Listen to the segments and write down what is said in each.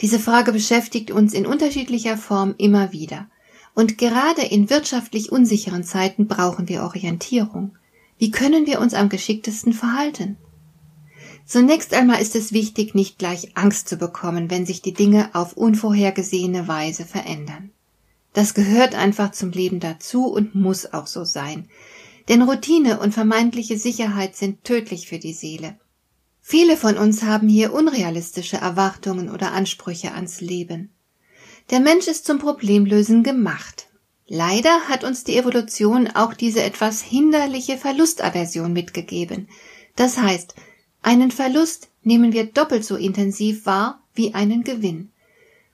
Diese Frage beschäftigt uns in unterschiedlicher Form immer wieder. Und gerade in wirtschaftlich unsicheren Zeiten brauchen wir Orientierung. Wie können wir uns am geschicktesten verhalten? Zunächst einmal ist es wichtig, nicht gleich Angst zu bekommen, wenn sich die Dinge auf unvorhergesehene Weise verändern. Das gehört einfach zum Leben dazu und muss auch so sein. Denn Routine und vermeintliche Sicherheit sind tödlich für die Seele. Viele von uns haben hier unrealistische Erwartungen oder Ansprüche ans Leben. Der Mensch ist zum Problemlösen gemacht. Leider hat uns die Evolution auch diese etwas hinderliche Verlustaversion mitgegeben. Das heißt, einen Verlust nehmen wir doppelt so intensiv wahr wie einen Gewinn.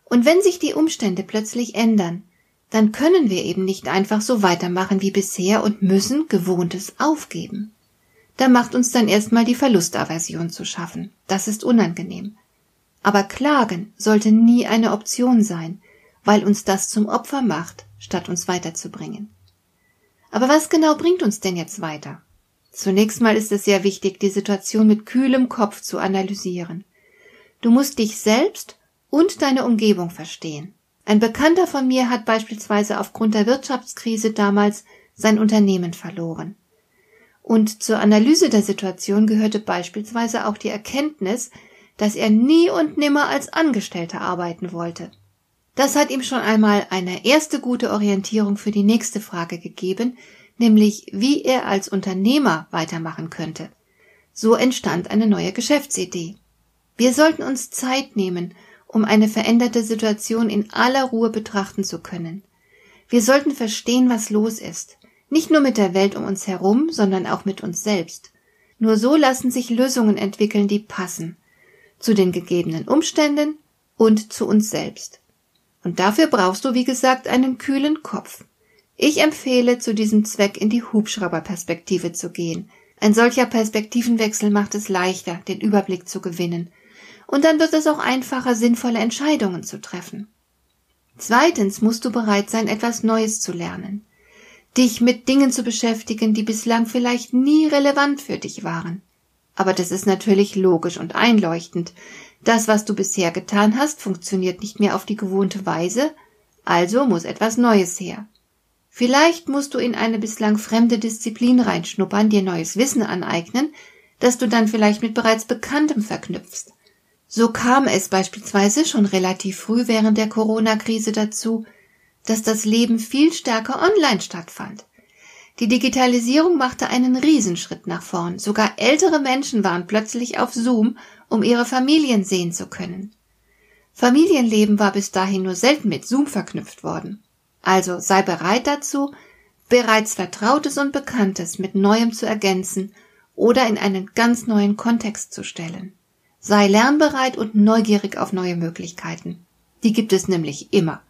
Und wenn sich die Umstände plötzlich ändern, dann können wir eben nicht einfach so weitermachen wie bisher und müssen Gewohntes aufgeben. Da macht uns dann erstmal die Verlustaversion zu schaffen. Das ist unangenehm. Aber Klagen sollte nie eine Option sein, weil uns das zum Opfer macht, statt uns weiterzubringen. Aber was genau bringt uns denn jetzt weiter? Zunächst mal ist es sehr wichtig, die Situation mit kühlem Kopf zu analysieren. Du musst dich selbst und deine Umgebung verstehen. Ein Bekannter von mir hat beispielsweise aufgrund der Wirtschaftskrise damals sein Unternehmen verloren. Und zur Analyse der Situation gehörte beispielsweise auch die Erkenntnis, dass er nie und nimmer als Angestellter arbeiten wollte. Das hat ihm schon einmal eine erste gute Orientierung für die nächste Frage gegeben, nämlich wie er als Unternehmer weitermachen könnte. So entstand eine neue Geschäftsidee. Wir sollten uns Zeit nehmen, um eine veränderte Situation in aller Ruhe betrachten zu können. Wir sollten verstehen, was los ist. Nicht nur mit der Welt um uns herum, sondern auch mit uns selbst. Nur so lassen sich Lösungen entwickeln, die passen. Zu den gegebenen Umständen und zu uns selbst. Und dafür brauchst du, wie gesagt, einen kühlen Kopf. Ich empfehle zu diesem Zweck in die Hubschrauberperspektive zu gehen. Ein solcher Perspektivenwechsel macht es leichter, den Überblick zu gewinnen. Und dann wird es auch einfacher, sinnvolle Entscheidungen zu treffen. Zweitens musst du bereit sein, etwas Neues zu lernen dich mit Dingen zu beschäftigen, die bislang vielleicht nie relevant für dich waren. Aber das ist natürlich logisch und einleuchtend. Das, was du bisher getan hast, funktioniert nicht mehr auf die gewohnte Weise, also muss etwas Neues her. Vielleicht musst du in eine bislang fremde Disziplin reinschnuppern, dir neues Wissen aneignen, das du dann vielleicht mit bereits Bekanntem verknüpfst. So kam es beispielsweise schon relativ früh während der Corona-Krise dazu, dass das Leben viel stärker online stattfand. Die Digitalisierung machte einen Riesenschritt nach vorn. Sogar ältere Menschen waren plötzlich auf Zoom, um ihre Familien sehen zu können. Familienleben war bis dahin nur selten mit Zoom verknüpft worden. Also sei bereit dazu, bereits Vertrautes und Bekanntes mit Neuem zu ergänzen oder in einen ganz neuen Kontext zu stellen. Sei lernbereit und neugierig auf neue Möglichkeiten. Die gibt es nämlich immer.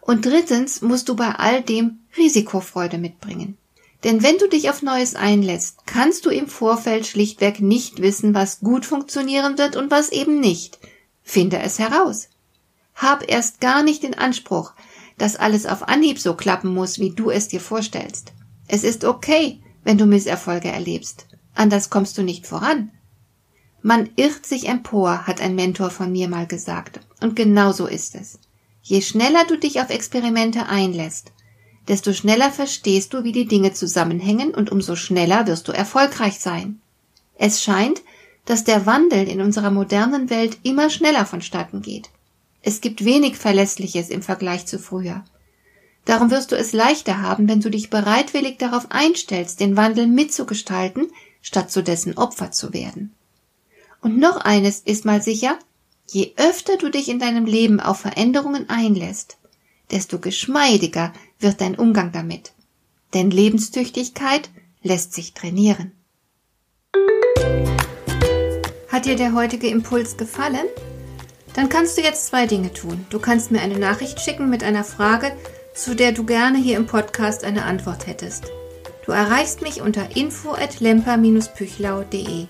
Und drittens musst du bei all dem Risikofreude mitbringen. Denn wenn du dich auf Neues einlässt, kannst du im Vorfeld schlichtweg nicht wissen, was gut funktionieren wird und was eben nicht. Finde es heraus. Hab erst gar nicht den Anspruch, dass alles auf Anhieb so klappen muss, wie du es dir vorstellst. Es ist okay, wenn du Misserfolge erlebst. Anders kommst du nicht voran. Man irrt sich empor, hat ein Mentor von mir mal gesagt. Und genau so ist es. Je schneller du dich auf Experimente einlässt, desto schneller verstehst du, wie die Dinge zusammenhängen und umso schneller wirst du erfolgreich sein. Es scheint, dass der Wandel in unserer modernen Welt immer schneller vonstatten geht. Es gibt wenig Verlässliches im Vergleich zu früher. Darum wirst du es leichter haben, wenn du dich bereitwillig darauf einstellst, den Wandel mitzugestalten, statt zu dessen Opfer zu werden. Und noch eines ist mal sicher, Je öfter du dich in deinem Leben auf Veränderungen einlässt, desto geschmeidiger wird dein Umgang damit. Denn Lebenstüchtigkeit lässt sich trainieren. Hat dir der heutige Impuls gefallen? Dann kannst du jetzt zwei Dinge tun. Du kannst mir eine Nachricht schicken mit einer Frage, zu der du gerne hier im Podcast eine Antwort hättest. Du erreichst mich unter info@lemper-püchlau.de.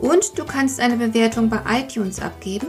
Und du kannst eine Bewertung bei iTunes abgeben,